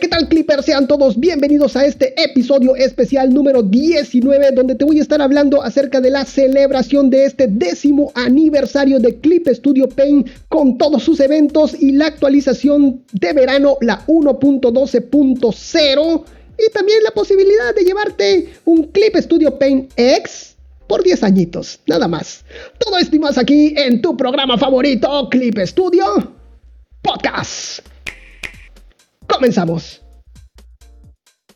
¿qué tal Clippers? Sean todos bienvenidos a este episodio especial número 19 donde te voy a estar hablando acerca de la celebración de este décimo aniversario de Clip Studio Paint con todos sus eventos y la actualización de verano, la 1.12.0 y también la posibilidad de llevarte un Clip Studio Paint X por 10 añitos, nada más. Todo esto y más aquí en tu programa favorito, Clip Studio Podcast. Comenzamos.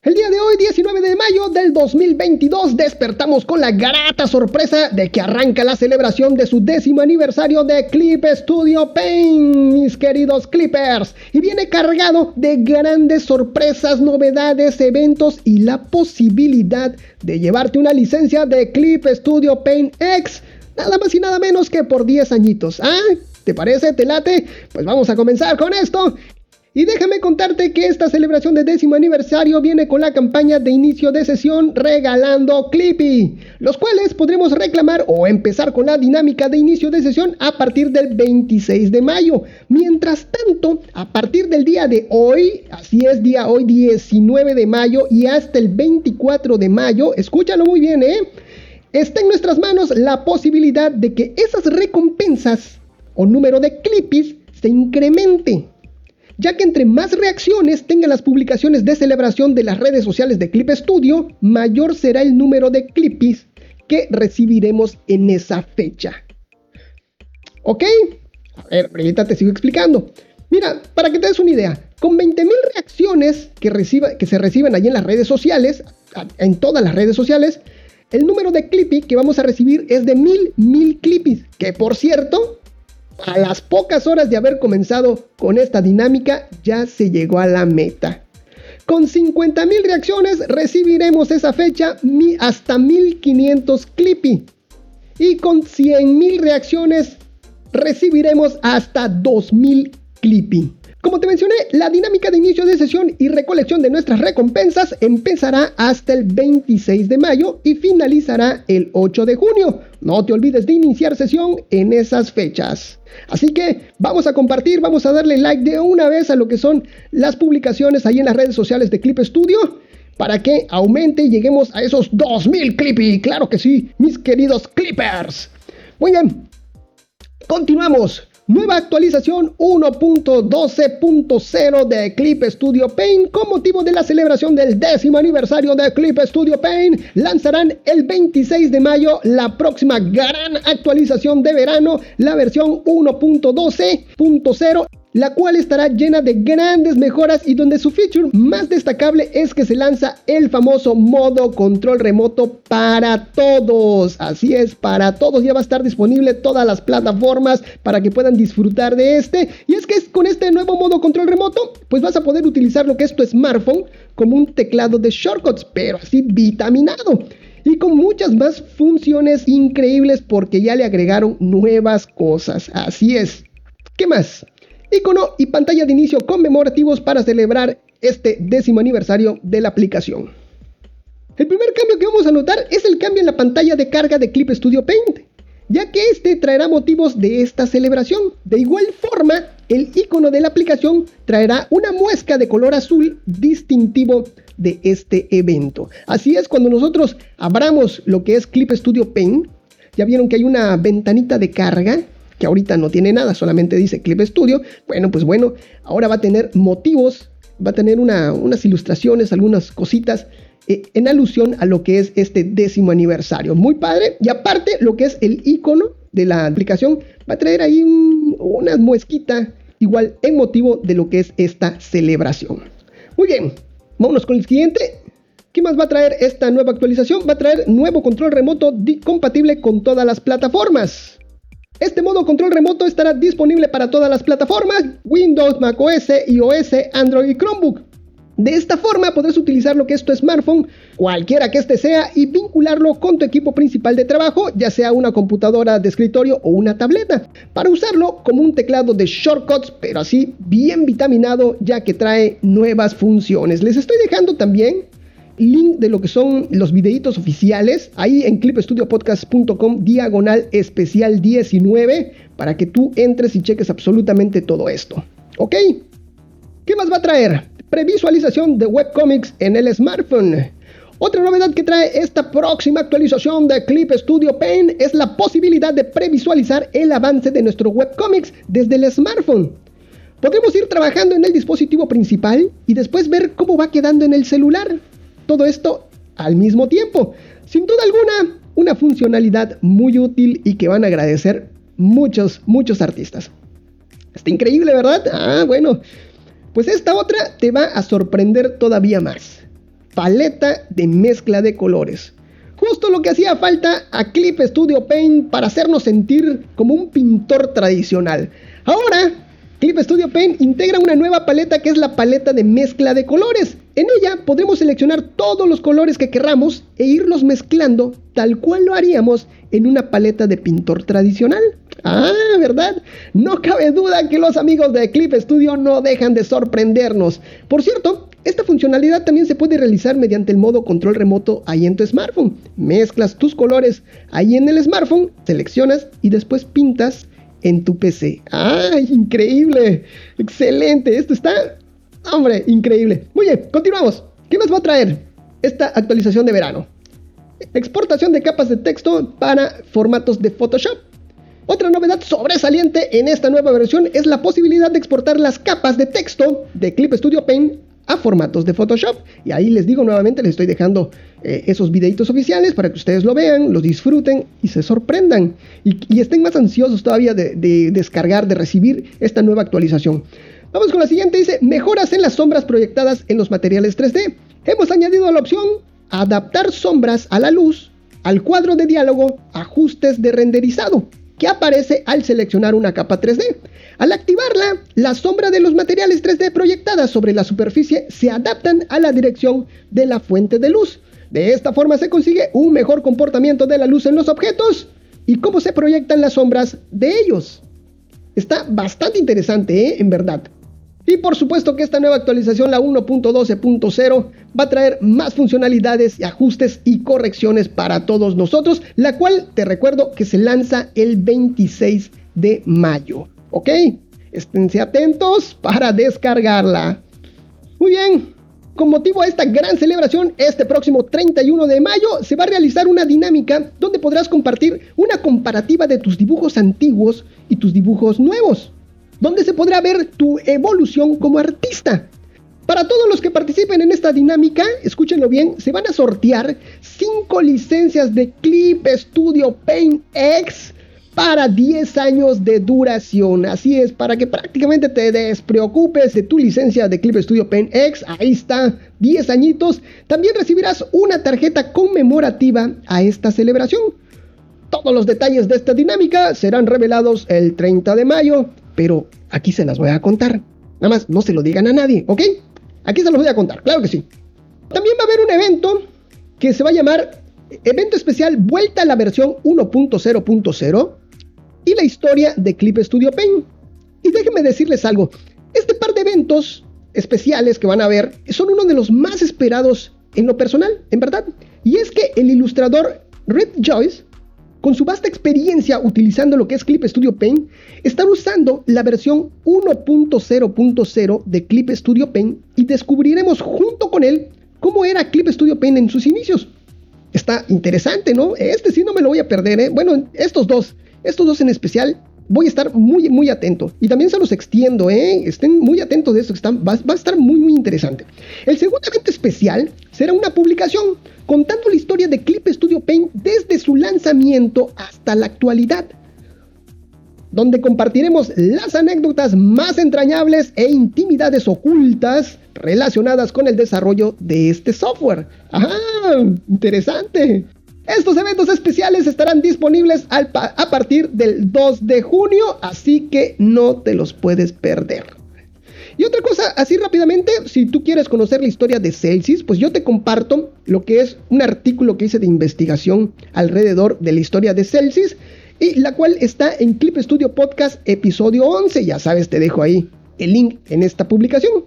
El día de hoy, 19 de mayo del 2022, despertamos con la grata sorpresa de que arranca la celebración de su décimo aniversario de Clip Studio Paint, mis queridos Clippers. Y viene cargado de grandes sorpresas, novedades, eventos y la posibilidad de llevarte una licencia de Clip Studio Paint X, nada más y nada menos que por 10 añitos. ¿Ah? ¿Te parece? ¿Te late? Pues vamos a comenzar con esto. Y déjame contarte que esta celebración de décimo aniversario viene con la campaña de inicio de sesión regalando Clippy, los cuales podremos reclamar o empezar con la dinámica de inicio de sesión a partir del 26 de mayo. Mientras tanto, a partir del día de hoy, así es día hoy 19 de mayo y hasta el 24 de mayo, escúchalo muy bien, ¿eh? Está en nuestras manos la posibilidad de que esas recompensas o número de Clippies se incremente ya que entre más reacciones tengan las publicaciones de celebración de las redes sociales de Clip Studio, mayor será el número de clippies que recibiremos en esa fecha. ¿Ok? A ver, ahorita te sigo explicando. Mira, para que te des una idea, con 20.000 reacciones que, reciba, que se reciben allí en las redes sociales, en todas las redes sociales, el número de clippy que vamos a recibir es de 1000, 1000 clippies, que por cierto, a las pocas horas de haber comenzado con esta dinámica, ya se llegó a la meta. Con 50.000 reacciones recibiremos esa fecha hasta 1500 Clippy. Y con 100.000 reacciones recibiremos hasta 2000 Clippy. Como te mencioné, la dinámica de inicio de sesión y recolección de nuestras recompensas empezará hasta el 26 de mayo y finalizará el 8 de junio. No te olvides de iniciar sesión en esas fechas. Así que vamos a compartir, vamos a darle like de una vez a lo que son las publicaciones ahí en las redes sociales de Clip Studio para que aumente y lleguemos a esos 2000 Clippy. Claro que sí, mis queridos Clippers. Muy bien, continuamos. Nueva actualización 1.12.0 de Clip Studio Paint con motivo de la celebración del décimo aniversario de Clip Studio Paint. Lanzarán el 26 de mayo la próxima gran actualización de verano, la versión 1.12.0 la cual estará llena de grandes mejoras y donde su feature más destacable es que se lanza el famoso modo control remoto para todos. Así es, para todos ya va a estar disponible todas las plataformas para que puedan disfrutar de este. Y es que con este nuevo modo control remoto, pues vas a poder utilizar lo que es tu smartphone como un teclado de shortcuts, pero así vitaminado y con muchas más funciones increíbles porque ya le agregaron nuevas cosas. Así es. ¿Qué más? Icono y pantalla de inicio conmemorativos para celebrar este décimo aniversario de la aplicación. El primer cambio que vamos a notar es el cambio en la pantalla de carga de Clip Studio Paint, ya que este traerá motivos de esta celebración. De igual forma, el icono de la aplicación traerá una muesca de color azul distintivo de este evento. Así es, cuando nosotros abramos lo que es Clip Studio Paint, ya vieron que hay una ventanita de carga que ahorita no tiene nada, solamente dice Clip Studio, bueno, pues bueno, ahora va a tener motivos, va a tener unas ilustraciones, algunas cositas eh, en alusión a lo que es este décimo aniversario. Muy padre. Y aparte, lo que es el icono de la aplicación va a traer ahí una muesquita igual en motivo de lo que es esta celebración. Muy bien, vámonos con el siguiente. ¿Qué más va a traer esta nueva actualización? Va a traer nuevo control remoto compatible con todas las plataformas. Este modo control remoto estará disponible para todas las plataformas, Windows, macOS, iOS, Android y Chromebook. De esta forma podrás utilizar lo que es tu smartphone, cualquiera que este sea, y vincularlo con tu equipo principal de trabajo, ya sea una computadora de escritorio o una tableta, para usarlo como un teclado de shortcuts, pero así bien vitaminado, ya que trae nuevas funciones. Les estoy dejando también link de lo que son los videitos oficiales ahí en clipstudiopodcast.com diagonal especial 19 para que tú entres y cheques absolutamente todo esto. ¿Ok? ¿Qué más va a traer? previsualización de webcomics en el smartphone. Otra novedad que trae esta próxima actualización de Clip Studio Paint es la posibilidad de previsualizar el avance de nuestro webcomics desde el smartphone. Podremos ir trabajando en el dispositivo principal y después ver cómo va quedando en el celular. Todo esto al mismo tiempo. Sin duda alguna, una funcionalidad muy útil y que van a agradecer muchos, muchos artistas. Está increíble, ¿verdad? Ah, bueno. Pues esta otra te va a sorprender todavía más paleta de mezcla de colores. Justo lo que hacía falta a Clip Studio Paint para hacernos sentir como un pintor tradicional. Ahora, Clip Studio Paint integra una nueva paleta que es la paleta de mezcla de colores. En ella podremos seleccionar todos los colores que querramos e irlos mezclando tal cual lo haríamos en una paleta de pintor tradicional. Ah, ¿verdad? No cabe duda que los amigos de Clip Studio no dejan de sorprendernos. Por cierto, esta funcionalidad también se puede realizar mediante el modo control remoto ahí en tu smartphone. Mezclas tus colores ahí en el smartphone, seleccionas y después pintas en tu PC. ¡Ay, increíble! Excelente, esto está, hombre, increíble. Muy bien, continuamos. ¿Qué nos va a traer esta actualización de verano? Exportación de capas de texto para formatos de Photoshop. Otra novedad sobresaliente en esta nueva versión es la posibilidad de exportar las capas de texto de Clip Studio Paint a formatos de Photoshop. Y ahí les digo nuevamente, les estoy dejando eh, esos videitos oficiales para que ustedes lo vean, los disfruten y se sorprendan. Y, estén más ansiosos todavía de, de, descargar, de recibir esta nueva actualización. Vamos con la siguiente, dice, mejoras en las sombras proyectadas en los materiales 3D. Hemos añadido la opción adaptar sombras a la luz, al cuadro de diálogo, ajustes de renderizado que aparece al seleccionar una capa 3D. Al activarla, la sombra de los materiales 3D proyectadas sobre la superficie se adaptan a la dirección de la fuente de luz. De esta forma se consigue un mejor comportamiento de la luz en los objetos y cómo se proyectan las sombras de ellos. Está bastante interesante, ¿eh? en verdad. Y por supuesto que esta nueva actualización, la 1.12.0, va a traer más funcionalidades ajustes y correcciones para todos nosotros, la cual te recuerdo que se lanza el 26 de mayo. ¿Ok? Esténse atentos para descargarla. Muy bien, con motivo a esta gran celebración, este próximo 31 de mayo se va a realizar una dinámica donde podrás compartir una comparativa de tus dibujos antiguos y tus dibujos nuevos donde se podrá ver tu evolución como artista. Para todos los que participen en esta dinámica, escúchenlo bien, se van a sortear 5 licencias de Clip Studio Paint X para 10 años de duración. Así es, para que prácticamente te despreocupes de tu licencia de Clip Studio Paint X. Ahí está, 10 añitos. También recibirás una tarjeta conmemorativa a esta celebración. Todos los detalles de esta dinámica serán revelados el 30 de mayo pero aquí se las voy a contar. Nada más no se lo digan a nadie, ¿ok? Aquí se los voy a contar, claro que sí. También va a haber un evento que se va a llamar Evento Especial Vuelta a la versión 1.0.0 y la historia de Clip Studio Paint. Y déjenme decirles algo, este par de eventos especiales que van a ver son uno de los más esperados en lo personal, en verdad. Y es que el ilustrador Red Joyce con su vasta experiencia utilizando lo que es Clip Studio Paint, están usando la versión 1.0.0 de Clip Studio Paint y descubriremos junto con él cómo era Clip Studio Paint en sus inicios. Está interesante, ¿no? Este sí no me lo voy a perder, ¿eh? Bueno, estos dos, estos dos en especial, voy a estar muy, muy atento. Y también se los extiendo, ¿eh? Estén muy atentos de esto, que va, va, a estar muy, muy interesante. El segundo evento especial será una publicación contando la historia de Clip Studio Paint desde su lanzamiento hasta la actualidad donde compartiremos las anécdotas más entrañables e intimidades ocultas relacionadas con el desarrollo de este software. ¡Ajá! Interesante. Estos eventos especiales estarán disponibles a partir del 2 de junio, así que no te los puedes perder. Y otra cosa, así rápidamente, si tú quieres conocer la historia de Celsius, pues yo te comparto lo que es un artículo que hice de investigación alrededor de la historia de Celsius, y la cual está en Clip Studio Podcast episodio 11. Ya sabes, te dejo ahí el link en esta publicación.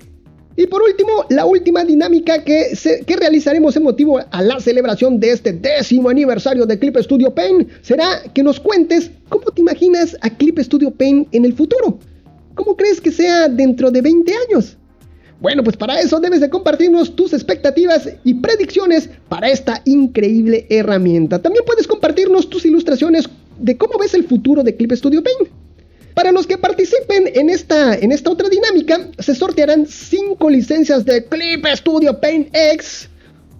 Y por último, la última dinámica que, realizaremos en motivo a la celebración de este décimo aniversario de Clip Studio Paint será que nos cuentes cómo te imaginas a Clip Studio Paint en el futuro. ¿Cómo crees que sea dentro de 20 años? Bueno, pues para eso debes de compartirnos tus expectativas y predicciones para esta increíble herramienta. También puedes compartirnos tus ilustraciones de cómo ves el futuro de Clip Studio Paint. Para los que participen en esta, en esta otra dinámica, se sortearán 5 licencias de Clip Studio Paint X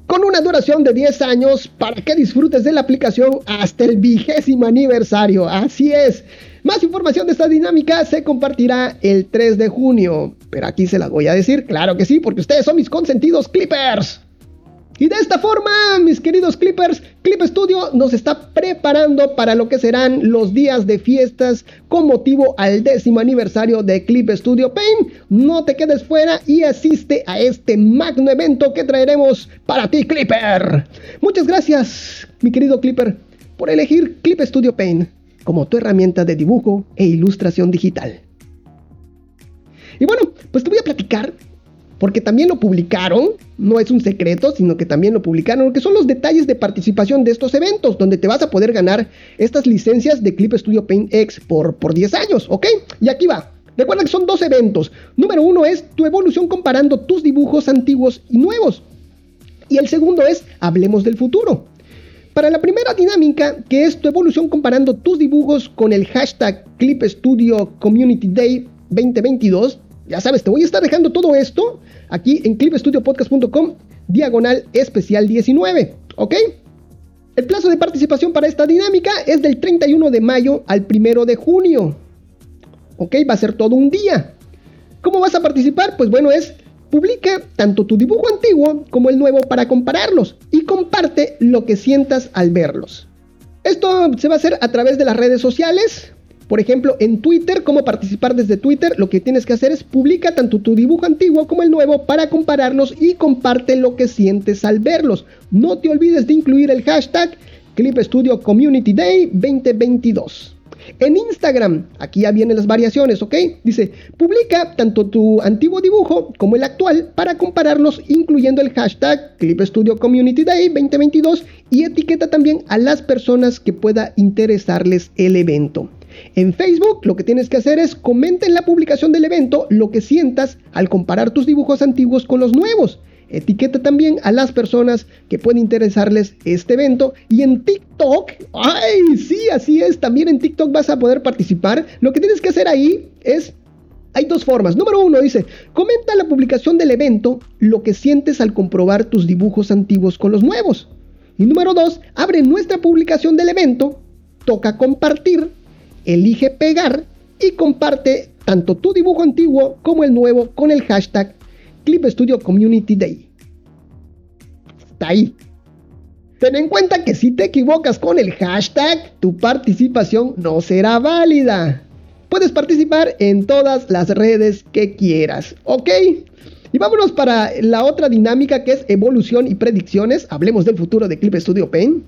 con una duración de 10 años para que disfrutes de la aplicación hasta el vigésimo aniversario. Así es. Más información de esta dinámica se compartirá el 3 de junio. Pero aquí se las voy a decir, claro que sí, porque ustedes son mis consentidos clippers. Y de esta forma, mis queridos Clippers, Clip Studio nos está preparando para lo que serán los días de fiestas con motivo al décimo aniversario de Clip Studio Paint. No te quedes fuera y asiste a este magno evento que traeremos para ti, Clipper. Muchas gracias, mi querido Clipper, por elegir Clip Studio Paint como tu herramienta de dibujo e ilustración digital. Y bueno, pues te voy a platicar porque también lo publicaron, no es un secreto, sino que también lo publicaron, que son los detalles de participación de estos eventos, donde te vas a poder ganar estas licencias de Clip Studio Paint X por, por 10 años, ¿ok? Y aquí va. Recuerda que son dos eventos. Número uno es tu evolución comparando tus dibujos antiguos y nuevos. Y el segundo es Hablemos del futuro. Para la primera dinámica, que es tu evolución comparando tus dibujos con el hashtag Clip Studio Community Day 2022, ya sabes, te voy a estar dejando todo esto aquí en clipstudiopodcast.com, diagonal especial 19, ¿ok? El plazo de participación para esta dinámica es del 31 de mayo al 1 de junio, ¿ok? Va a ser todo un día. ¿Cómo vas a participar? Pues bueno, es publica tanto tu dibujo antiguo como el nuevo para compararlos y comparte lo que sientas al verlos. Esto se va a hacer a través de las redes sociales, por ejemplo, en Twitter, cómo participar desde Twitter, lo que tienes que hacer es publica tanto tu dibujo antiguo como el nuevo para compararlos y comparte lo que sientes al verlos. No te olvides de incluir el hashtag Clip Studio Community Day 2022. En Instagram, aquí ya vienen las variaciones, ¿ok? Dice, publica tanto tu antiguo dibujo como el actual para compararlos incluyendo el hashtag Clip Studio Community Day 2022 y etiqueta también a las personas que pueda interesarles el evento. En Facebook lo que tienes que hacer es comenta en la publicación del evento lo que sientas al comparar tus dibujos antiguos con los nuevos. Etiqueta también a las personas que pueden interesarles este evento. Y en TikTok, ay, sí, así es, también en TikTok vas a poder participar. Lo que tienes que hacer ahí es hay dos formas. Número uno dice, comenta la publicación del evento lo que sientes al comprobar tus dibujos antiguos con los nuevos. Y número dos, abre nuestra publicación del evento, toca compartir elige pegar y comparte tanto tu dibujo antiguo como el nuevo con el hashtag Clip Studio Community Day. Está ahí. Ten en cuenta que si te equivocas con el hashtag, tu participación no será válida. Puedes participar en todas las redes que quieras, ¿ok? Y vámonos para la otra dinámica que es evolución y predicciones. Hablemos del futuro de Clip Studio Paint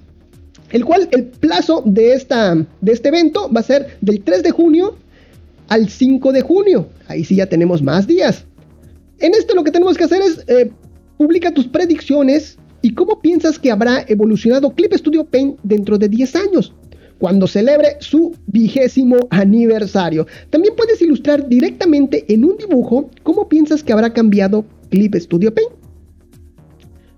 el cual el plazo de, esta, de este evento va a ser del 3 de junio al 5 de junio. Ahí sí ya tenemos más días. En esto lo que tenemos que hacer es eh, publica tus predicciones y cómo piensas que habrá evolucionado Clip Studio Paint dentro de 10 años, cuando celebre su vigésimo aniversario. También puedes ilustrar directamente en un dibujo cómo piensas que habrá cambiado Clip Studio Paint.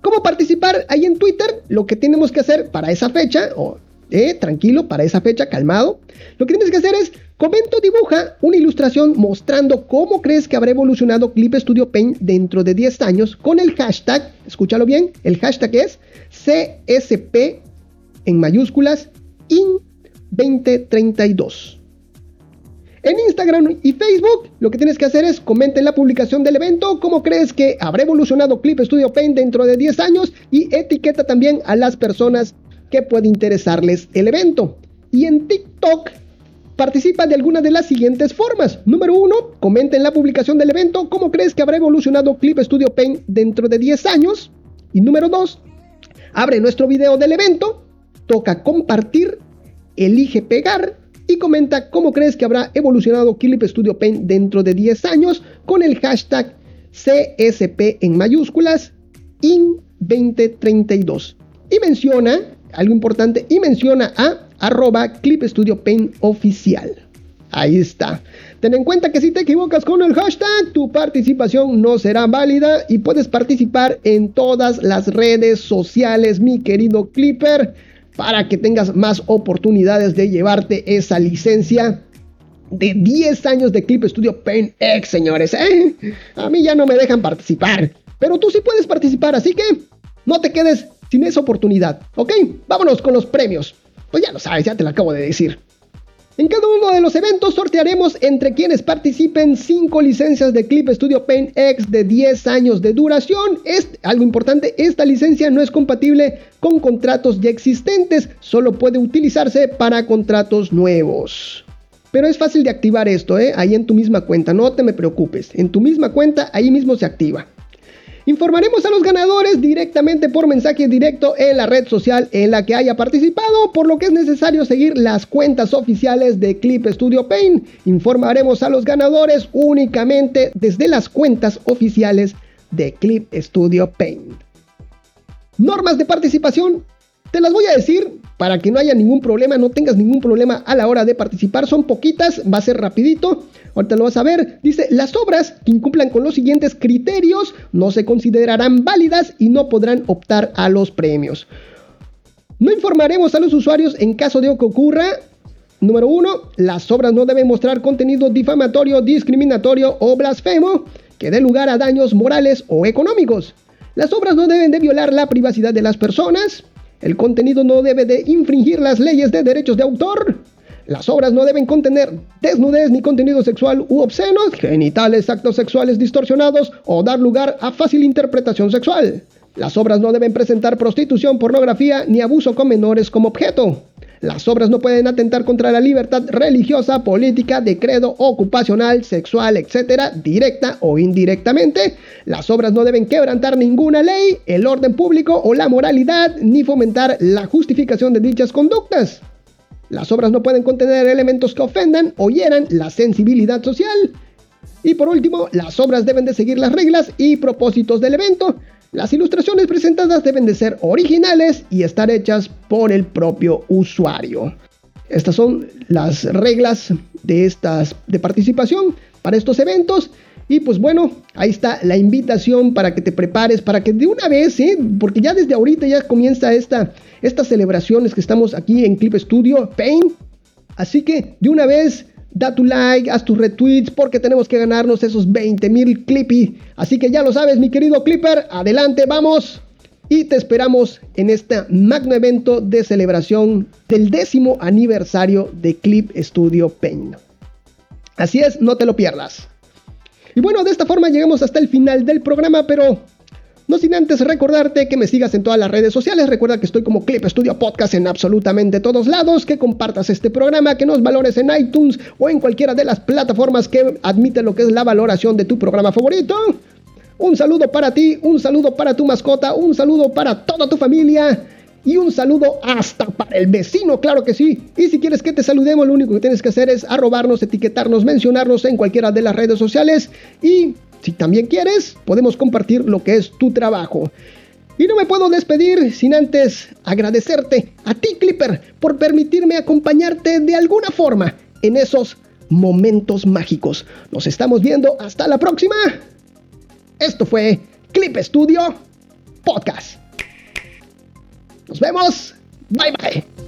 ¿Cómo participar ahí en Twitter? Lo que tenemos que hacer para esa fecha, o eh, tranquilo, para esa fecha, calmado, lo que tienes que hacer es comento, dibuja una ilustración mostrando cómo crees que habrá evolucionado Clip Studio Paint dentro de 10 años con el hashtag, escúchalo bien, el hashtag es CSP en mayúsculas IN 2032. En Instagram y Facebook lo que tienes que hacer es comenta en la publicación del evento cómo crees que habrá evolucionado Clip Studio Paint dentro de 10 años y etiqueta también a las personas que puede interesarles el evento. Y en TikTok participa de alguna de las siguientes formas. Número 1, comenta en la publicación del evento cómo crees que habrá evolucionado Clip Studio Paint dentro de 10 años. Y número 2, abre nuestro video del evento, toca compartir, elige pegar y comenta cómo crees que habrá evolucionado Clip Studio Paint dentro de 10 años con el hashtag CSP en mayúsculas IN 2032. Y menciona, algo importante, y menciona a arroba Clip Studio Paint oficial. Ahí está. Ten en cuenta que si te equivocas con el hashtag, tu participación no será válida y puedes participar en todas las redes sociales, mi querido Clipper, para que tengas más oportunidades de llevarte esa licencia de 10 años de Clip Studio Paint X, señores. ¿eh? A mí ya no me dejan participar, pero tú sí puedes participar, así que no te quedes sin esa oportunidad, ¿ok? Vámonos con los premios. Pues ya lo sabes, ya te lo acabo de decir. En cada uno de los eventos sortearemos entre quienes participen 5 licencias de Clip Studio Paint X de 10 años de duración. Es algo importante, esta licencia no es compatible con contratos ya existentes, solo puede utilizarse para contratos nuevos. Pero es fácil de activar esto, ¿eh? ahí en tu misma cuenta, no te me preocupes. En tu misma cuenta, ahí mismo se activa. Informaremos a los ganadores directamente por mensaje directo en la red social en la que haya participado, por lo que es necesario seguir las cuentas oficiales de Clip Studio Paint. Informaremos a los ganadores únicamente desde las cuentas oficiales de Clip Studio Paint. Normas de participación, te las voy a decir para que no haya ningún problema, no tengas ningún problema a la hora de participar. Son poquitas, va a ser rapidito. Ahorita lo vas a ver. Dice, las obras que incumplan con los siguientes criterios no se considerarán válidas y no podrán optar a los premios. No informaremos a los usuarios en caso de que ocurra Número 1. Las obras no deben mostrar contenido difamatorio, discriminatorio o blasfemo que dé lugar a daños morales o económicos. Las obras no deben de violar la privacidad de las personas. El contenido no debe de infringir las leyes de derechos de autor. Las obras no deben contener desnudez ni contenido sexual u obscenos, genitales, actos sexuales distorsionados o dar lugar a fácil interpretación sexual. Las obras no deben presentar prostitución, pornografía ni abuso con menores como objeto. Las obras no pueden atentar contra la libertad religiosa, política, de credo, ocupacional, sexual, etc., directa o indirectamente. Las obras no deben quebrantar ninguna ley, el orden público o la moralidad, ni fomentar la justificación de dichas conductas. Las obras no pueden contener elementos que ofendan o hieran la sensibilidad social. Y por último, las obras deben de seguir las reglas y propósitos del evento. Las ilustraciones presentadas deben de ser originales y estar hechas por el propio usuario. Estas son las reglas de, estas, de participación para estos eventos. Y pues bueno, ahí está la invitación para que te prepares, para que de una vez, ¿eh? porque ya desde ahorita ya comienza esta, estas celebraciones que estamos aquí en Clip Studio Paint. Así que de una vez, da tu like, haz tus retweets, porque tenemos que ganarnos esos 20 mil Clippy. Así que ya lo sabes, mi querido Clipper, adelante, vamos. Y te esperamos en este magno evento de celebración del décimo aniversario de Clip Studio Paint. Así es, no te lo pierdas. Y bueno, de esta forma llegamos hasta el final del programa, pero no sin antes recordarte que me sigas en todas las redes sociales. Recuerda que estoy como Clip Studio Podcast en absolutamente todos lados. Que compartas este programa, que nos valores en iTunes o en cualquiera de las plataformas que admiten lo que es la valoración de tu programa favorito. Un saludo para ti, un saludo para tu mascota, un saludo para toda tu familia. Y un saludo hasta para el vecino, claro que sí. Y si quieres que te saludemos, lo único que tienes que hacer es arrobarnos, etiquetarnos, mencionarnos en cualquiera de las redes sociales. Y si también quieres, podemos compartir lo que es tu trabajo. Y no me puedo despedir sin antes agradecerte a ti, Clipper, por permitirme acompañarte de alguna forma en esos momentos mágicos. Nos estamos viendo hasta la próxima. Esto fue Clip Studio Podcast. Nos vemos. Bye bye.